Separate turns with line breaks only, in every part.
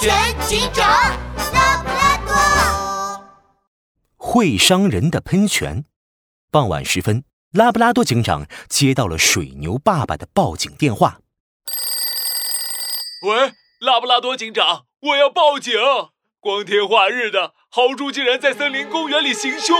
泉警长拉布拉多。
会伤人的喷泉。傍晚时分，拉布拉多警长接到了水牛爸爸的报警电话。
喂，拉布拉多警长，我要报警！光天化日的，豪猪竟然在森林公园里行凶，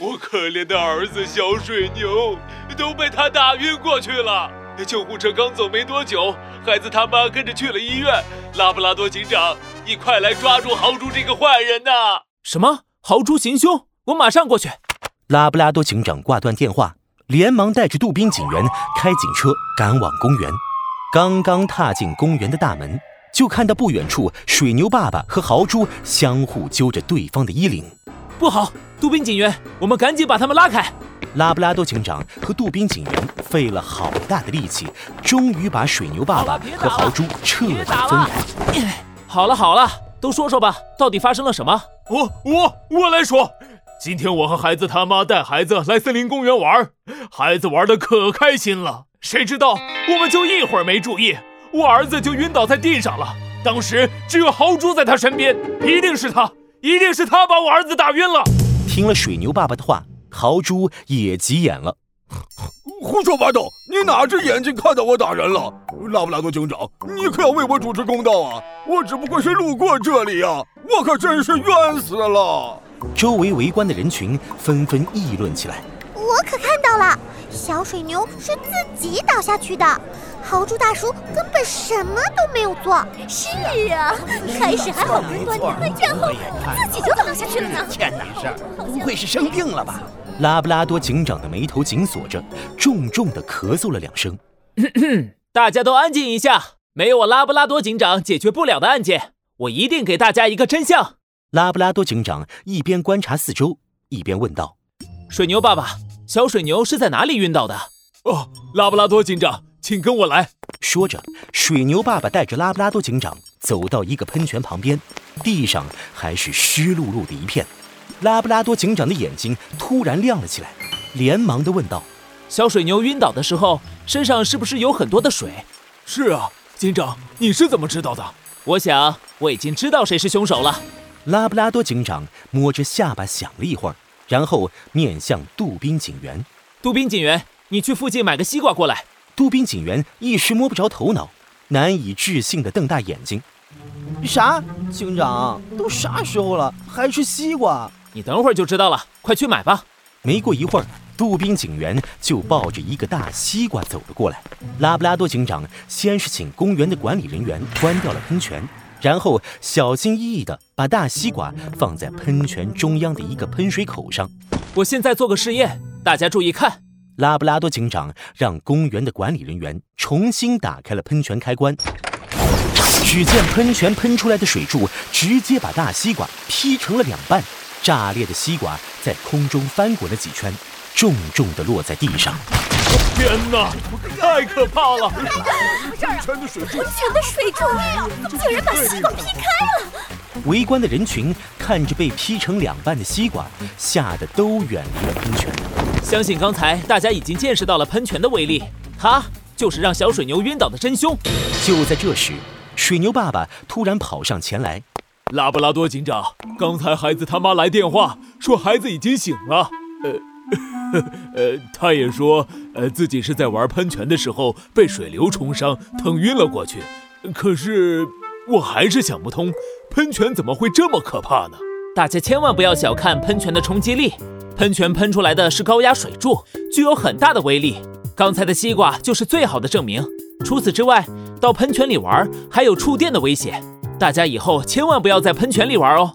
我可怜的儿子小水牛都被他打晕过去了。救护车刚走没多久，孩子他妈跟着去了医院。拉布拉多警长，你快来抓住豪猪这个坏人呐！
什么？豪猪行凶？我马上过去。
拉布拉多警长挂断电话，连忙带着杜宾警员开警车赶往公园。刚刚踏进公园的大门，就看到不远处水牛爸爸和豪猪相互揪着对方的衣领。
不好，杜宾警员，我们赶紧把他们拉开。
拉布拉多警长和杜宾警员费了好大的力气，终于把水牛爸爸和豪猪彻底分开。
好了好了，都说说吧，到底发生了什么？
我我我来说，今天我和孩子他妈带孩子来森林公园玩，孩子玩的可开心了。谁知道我们就一会儿没注意，我儿子就晕倒在地上了。当时只有豪猪在他身边，一定是他，一定是他把我儿子打晕了。
听了水牛爸爸的话。豪猪也急眼了，
胡说八道！你哪只眼睛看到我打人了？拉布拉多警长，你可要为我主持公道啊！我只不过是路过这里啊，我可真是冤死了！
周围围观的人群纷纷议论起来。
我可看到了，小水牛是自己倒下去的。豪猪大叔根本什么都没有做。
是啊，开始还好端端的，然后自己就倒下去了呢。
天哪，不会是生病了吧？
拉布拉多警长的眉头紧锁着，重重的咳嗽了两声。
大家都安静一下，没有我拉布拉多警长解决不了的案件，我一定给大家一个真相。
拉布拉多警长一边观察四周，一边问道：“
水牛爸爸，小水牛是在哪里晕倒的？”
哦，拉布拉多警长。请跟我来。
说着，水牛爸爸带着拉布拉多警长走到一个喷泉旁边，地上还是湿漉漉的一片。拉布拉多警长的眼睛突然亮了起来，连忙的问道：“
小水牛晕倒的时候，身上是不是有很多的水？”“
是啊，警长，你是怎么知道的？”“
我想我已经知道谁是凶手了。”
拉布拉多警长摸着下巴想了一会儿，然后面向杜宾警员：“
杜宾警员，你去附近买个西瓜过来。”
杜宾警员一时摸不着头脑，难以置信地瞪大眼睛：“
啥？警长，都啥时候了，还吃西瓜？
你等会儿就知道了，快去买吧。”
没过一会儿，杜宾警员就抱着一个大西瓜走了过来。拉布拉多警长先是请公园的管理人员关掉了喷泉，然后小心翼翼地把大西瓜放在喷泉中央的一个喷水口上。
我现在做个试验，大家注意看。
拉布拉多警长让公园的管理人员重新打开了喷泉开关，只见喷泉喷出来的水柱直接把大西瓜劈成了两半，炸裂的西瓜在空中翻滚了几圈，重重的落在地上。
天哪，太可怕了！
喷泉的水柱，喷泉的水柱，竟然把西瓜劈开了！
围观的人群看着被劈成两半的西瓜，吓得都远离了喷泉。
相信刚才大家已经见识到了喷泉的威力，它就是让小水牛晕倒的真凶。
就在这时，水牛爸爸突然跑上前来：“
拉布拉多警长，刚才孩子他妈来电话说孩子已经醒了，呃，呃，他也说，呃，自己是在玩喷泉的时候被水流冲伤，疼晕了过去。可是我还是想不通，喷泉怎么会这么可怕呢？
大家千万不要小看喷泉的冲击力。”喷泉喷出来的是高压水柱，具有很大的威力。刚才的西瓜就是最好的证明。除此之外，到喷泉里玩还有触电的危险，大家以后千万不要在喷泉里玩哦。